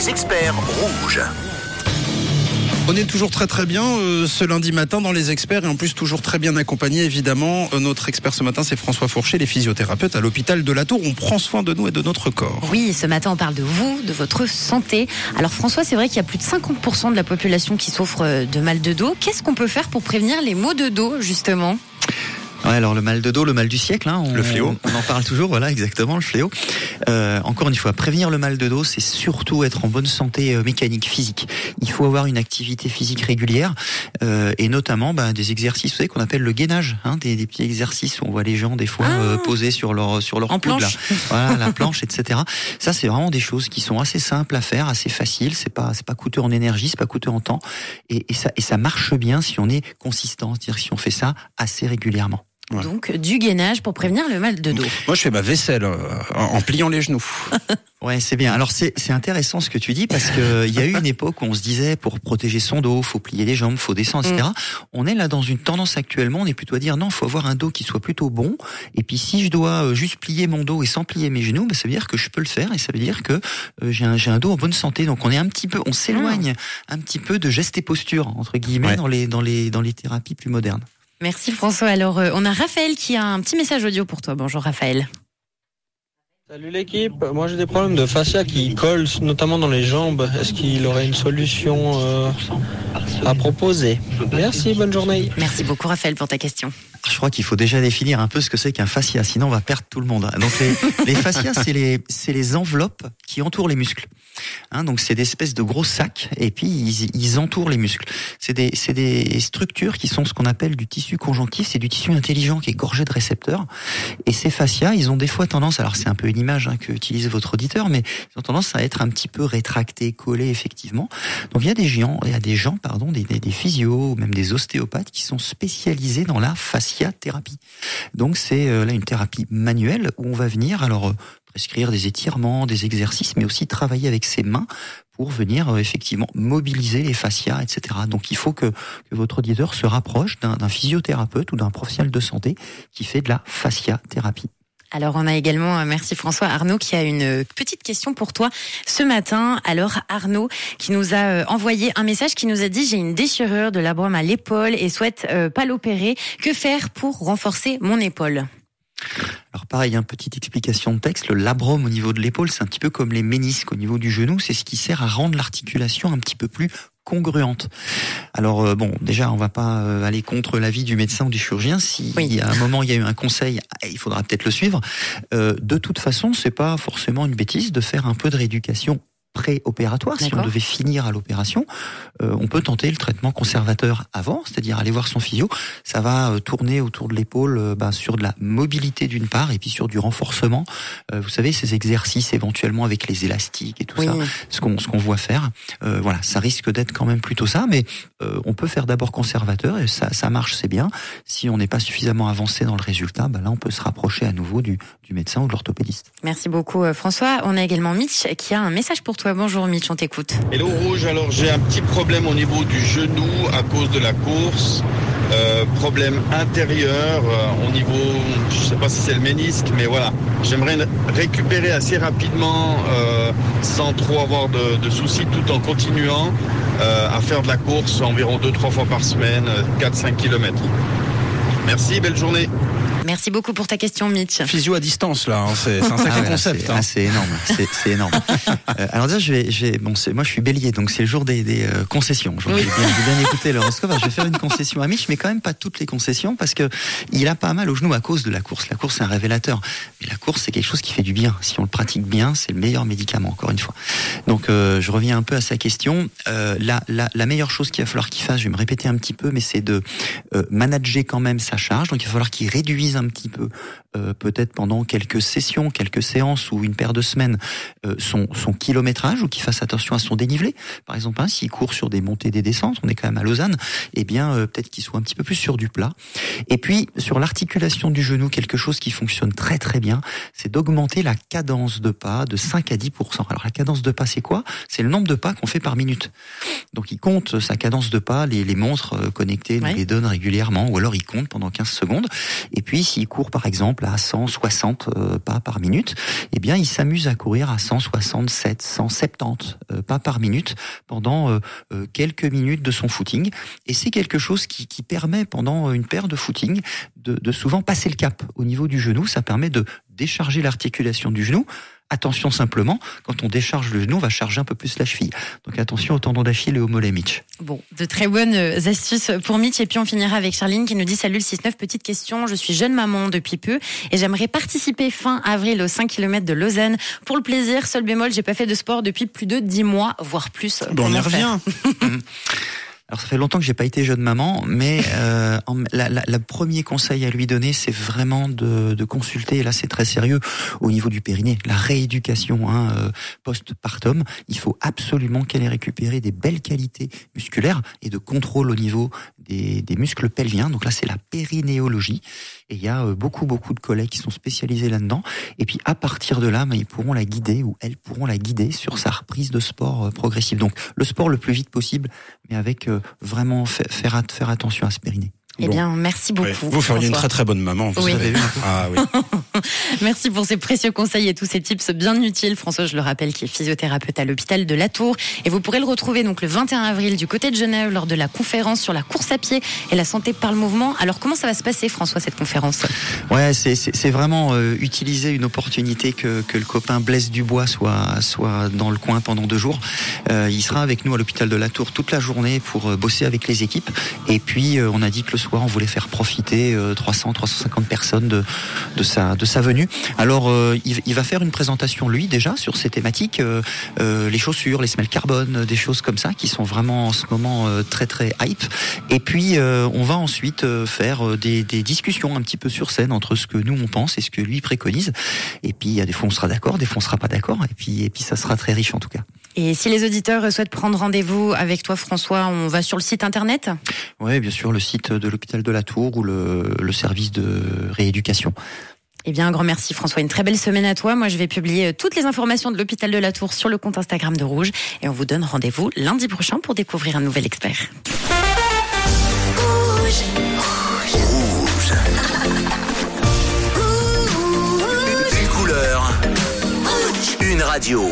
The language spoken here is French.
les experts rouges. On est toujours très très bien euh, ce lundi matin dans les experts et en plus toujours très bien accompagné évidemment. Euh, notre expert ce matin c'est François Fourcher, les physiothérapeutes à l'hôpital de la Tour. On prend soin de nous et de notre corps. Oui, ce matin on parle de vous, de votre santé. Alors François, c'est vrai qu'il y a plus de 50% de la population qui souffre euh, de mal de dos. Qu'est-ce qu'on peut faire pour prévenir les maux de dos justement? Ouais, alors le mal de dos, le mal du siècle, hein, on, Le fléau. On en parle toujours, voilà, exactement, le fléau. Euh, encore une fois, prévenir le mal de dos, c'est surtout être en bonne santé euh, mécanique, physique. Il faut avoir une activité physique régulière euh, et notamment bah, des exercices, vous savez, qu'on appelle le gainage, hein, des, des petits exercices où on voit les gens des fois Ah. euh, poser sur leur sur leur En coude, planche. là. voilà, la planche, etc. Ça, c'est vraiment des choses qui sont assez simples à faire, assez faciles. C'est pas c'est pas coûteux en énergie, c'est pas coûteux en temps, et, et ça et ça marche bien si on est consistant, c'est-à-dire si on fait ça assez régulièrement. Ouais. Donc du gainage pour prévenir le mal de dos. Moi je fais ma vaisselle euh, en en pliant les genoux. Ouais, c'est bien. Alors c'est c'est intéressant ce que tu dis parce que il y a eu une époque où on se disait pour protéger son dos, faut plier les jambes, faut descendre, etc. On est là dans une tendance actuellement, on est plutôt à dire non, faut avoir un dos qui soit plutôt bon. Et puis si je dois euh, juste plier mon dos et sans plier mes genoux, bah, ça veut dire que je peux le faire et ça veut dire que euh, j'ai un j'ai un dos en bonne santé. Donc on est un petit peu, on s'éloigne un petit peu de gestes et postures entre guillemets Ouais. dans les dans les dans les thérapies plus modernes. Merci François. Alors euh, on a Raphaël qui a un petit message audio pour toi. Bonjour Raphaël. Salut l'équipe, moi j'ai des problèmes de fascia qui collent notamment dans les jambes. Est-ce qu'il aurait une solution euh, à proposer? Merci, bonne journée. Merci beaucoup Raphaël pour ta question. Je crois qu'il faut déjà définir un peu ce que c'est qu'un fascia, sinon on va perdre tout le monde. Donc les, les fascias, c'est les, c'est les enveloppes qui entourent les muscles. Hein, donc c'est des espèces de gros sacs et puis ils, ils entourent les muscles. C'est des, c'est des structures qui sont ce qu'on appelle du tissu conjonctif, c'est du tissu intelligent qui est gorgé de récepteurs. Et ces fascias, ils ont des fois tendance, alors c'est un peu une image hein, que utilise votre auditeur, mais ils ont tendance à être un petit peu rétractés, collés effectivement. Donc il y a des gens, il y a des gens, pardon, des, physios ou même des ostéopathes qui sont spécialisés dans la fasciathérapie. Donc c'est euh, là une thérapie manuelle où on va venir alors euh, prescrire des étirements, des exercices, mais aussi travailler avec ses mains pour venir euh, effectivement mobiliser les fascias, etc. Donc il faut que, que votre auditeur se rapproche d'un physiothérapeute ou d'un professionnel de santé qui fait de la fasciathérapie. Alors on a également, euh, merci François, Arnaud qui a une euh, petite question pour toi ce matin. Alors Arnaud qui nous a euh, envoyé un message qui nous a dit j'ai une déchirure de labrum à l'épaule et souhaite pas l'opérer. Que faire pour renforcer mon épaule? Alors pareil, une petite explication de texte, le labrum au niveau de l'épaule, c'est un petit peu comme les ménisques au niveau du genou, c'est ce qui sert à rendre l'articulation un petit peu plus congruente. Alors euh, bon, déjà on va pas euh, aller contre l'avis du médecin ou du chirurgien. Si Oui. il y a un moment il y a eu un conseil, eh, il faudra peut-être le suivre. Euh, de toute façon, c'est pas forcément une bêtise de faire un peu de rééducation pré-opératoire. Si on devait finir à l'opération, euh, on peut tenter le traitement conservateur avant, c'est-à-dire aller voir son physio. Ça va euh, tourner autour de l'épaule euh, ben, sur de la mobilité d'une part et puis sur du renforcement. Euh, vous savez, ces exercices éventuellement avec les élastiques et tout ça, ce qu'on ce qu'on voit faire. Euh, voilà, ça risque d'être quand même plutôt ça, mais euh, on peut faire d'abord conservateur et ça, ça marche, c'est bien. Si on n'est pas suffisamment avancé dans le résultat, ben là on peut se rapprocher à nouveau du, du médecin ou de l'orthopédiste. Merci beaucoup François. On a également Mitch qui a un message pour Bonjour Mitch, on t'écoute. Hello Rouge, alors j'ai un petit problème au niveau du genou à cause de la course. Euh, problème intérieur euh, au niveau, je sais pas si c'est le ménisque, mais voilà. J'aimerais récupérer assez rapidement euh, sans trop avoir de, de soucis tout en continuant à faire de la course environ 2-3 fois par semaine, 4-5 km. Merci, belle journée. Merci beaucoup pour ta question Mitch. Physio à distance là, hein, c'est un sacré Ah ouais, concept. c'est- hein. ah, énorme, c'est énorme. Euh, alors déjà, je vais, je vais- bon, moi je suis bélier, donc c'est le jour des, des euh, concessions. Je Oui. J'ai bien, bien écouté l'horoscope. Je vais faire une concession à Mitch, mais quand même pas toutes les concessions, parce que il a pas mal au genou à cause de la course. La course, c'est un révélateur. Mais la course, c'est quelque chose qui fait du bien. Si on le pratique bien, c'est le meilleur médicament, encore une fois. Donc, euh, je reviens un peu à sa question. Euh, la, la, la meilleure chose qu'il va falloir qu'il fasse, je vais me répéter un petit peu, mais c'est de euh, manager quand même sa charge. Donc, il va falloir qu'il réduise un petit peu euh, peut-être pendant quelques sessions, quelques séances ou une paire de semaines, euh, son, son kilométrage ou qu'il fasse attention à son dénivelé. Par exemple, hein, s'il court sur des montées, des descentes, on est quand même à Lausanne, eh bien euh, peut-être qu'il soit un petit peu plus sur du plat. Et puis sur l'articulation du genou, quelque chose qui fonctionne très très bien, c'est d'augmenter la cadence de pas de 5 à 10% Alors la cadence de pas, c'est quoi? C'est le nombre de pas qu'on fait par minute. Donc il compte sa cadence de pas, les, les montres euh, connectées nous les donnent régulièrement, ou alors il compte pendant 15 secondes. Et puis s'il court par exemple à 160 euh, pas par minute, eh bien il s'amuse à courir à 167, 170 euh, pas par minute pendant euh, quelques minutes de son footing. Et c'est quelque chose qui, qui, permet pendant une paire de footing de, de souvent passer le cap au niveau du genou. Ça permet de décharger l'articulation du genou Attention simplement, quand on décharge le genou, on va charger un peu plus la cheville. Donc attention au tendon d'Achille et au mollet Mitch. Bon, de très bonnes euh, astuces pour Mitch. Et puis on finira avec Charline qui nous dit Salut le 6-9, petite question. Je suis jeune maman depuis peu et j'aimerais participer fin avril aux 5 km de Lausanne. Pour le plaisir, seul bémol, j'ai pas fait de sport depuis plus de 10 mois, voire plus. Bon, on y revient. Alors ça fait longtemps que j'ai pas été jeune maman, mais euh, le premier conseil à lui donner, c'est vraiment de, de, consulter. Et là, c'est très sérieux au niveau du périnée, la rééducation hein, euh, post-partum. Il faut absolument qu'elle ait récupéré des belles qualités musculaires et de contrôle au niveau des, des muscles pelviens. Donc là, c'est la périnéologie. Et il y a euh, beaucoup, beaucoup de collègues qui sont spécialisés là-dedans. Et puis à partir de là, ben, ils pourront la guider ou elles pourront la guider sur sa reprise de sport euh, progressive. Donc le sport le plus vite possible, mais avec euh, vraiment faire, faire attention à se périner. Eh bien, merci beaucoup. Vous feriez une très très bonne maman. Vous oui. Avez vu ah, oui. merci pour ces précieux conseils et tous ces tips bien utiles. François, je le rappelle, qui est physiothérapeute à l'hôpital de La Tour. Et vous pourrez le retrouver donc le 21 avril du côté de Genève lors de la conférence sur la course à pied et la santé par le mouvement. Alors, comment ça va se passer, François, cette conférence? Ouais, c'est vraiment euh, utiliser une opportunité que, que le copain Blaise Dubois soit, soit dans le coin pendant deux jours. Euh, il sera avec nous à l'hôpital de La Tour toute la journée pour euh, bosser avec les équipes. Et puis, euh, on a dit que le soir, on voulait faire profiter 300, euh, 350 personnes de, de, sa, de sa venue. Alors, euh, il, va faire une présentation, lui, déjà, sur ces thématiques, euh, les chaussures, les semelles carbone, des choses comme ça, qui sont vraiment en ce moment très, très hype. Et puis, on va ensuite faire des, des discussions un petit peu sur scène entre ce que nous, on pense et ce que lui préconise. Et puis, il y a des fois, on sera d'accord, des fois, on sera pas d'accord. Et puis, et puis, ça sera très riche, en tout cas. Et si les auditeurs souhaitent prendre rendez-vous avec toi, François, on va sur le site internet? Oui, bien sûr, le site de l'hôpital de la Tour ou le, le service de rééducation. Eh bien, un grand merci François. Une très belle semaine à toi. Moi, je vais publier euh, toutes les informations de l'hôpital de la Tour sur le compte Instagram de Rouge. Et on vous donne rendez-vous lundi prochain pour découvrir un nouvel expert. Rouge. Rouge. Une couleur. Une radio.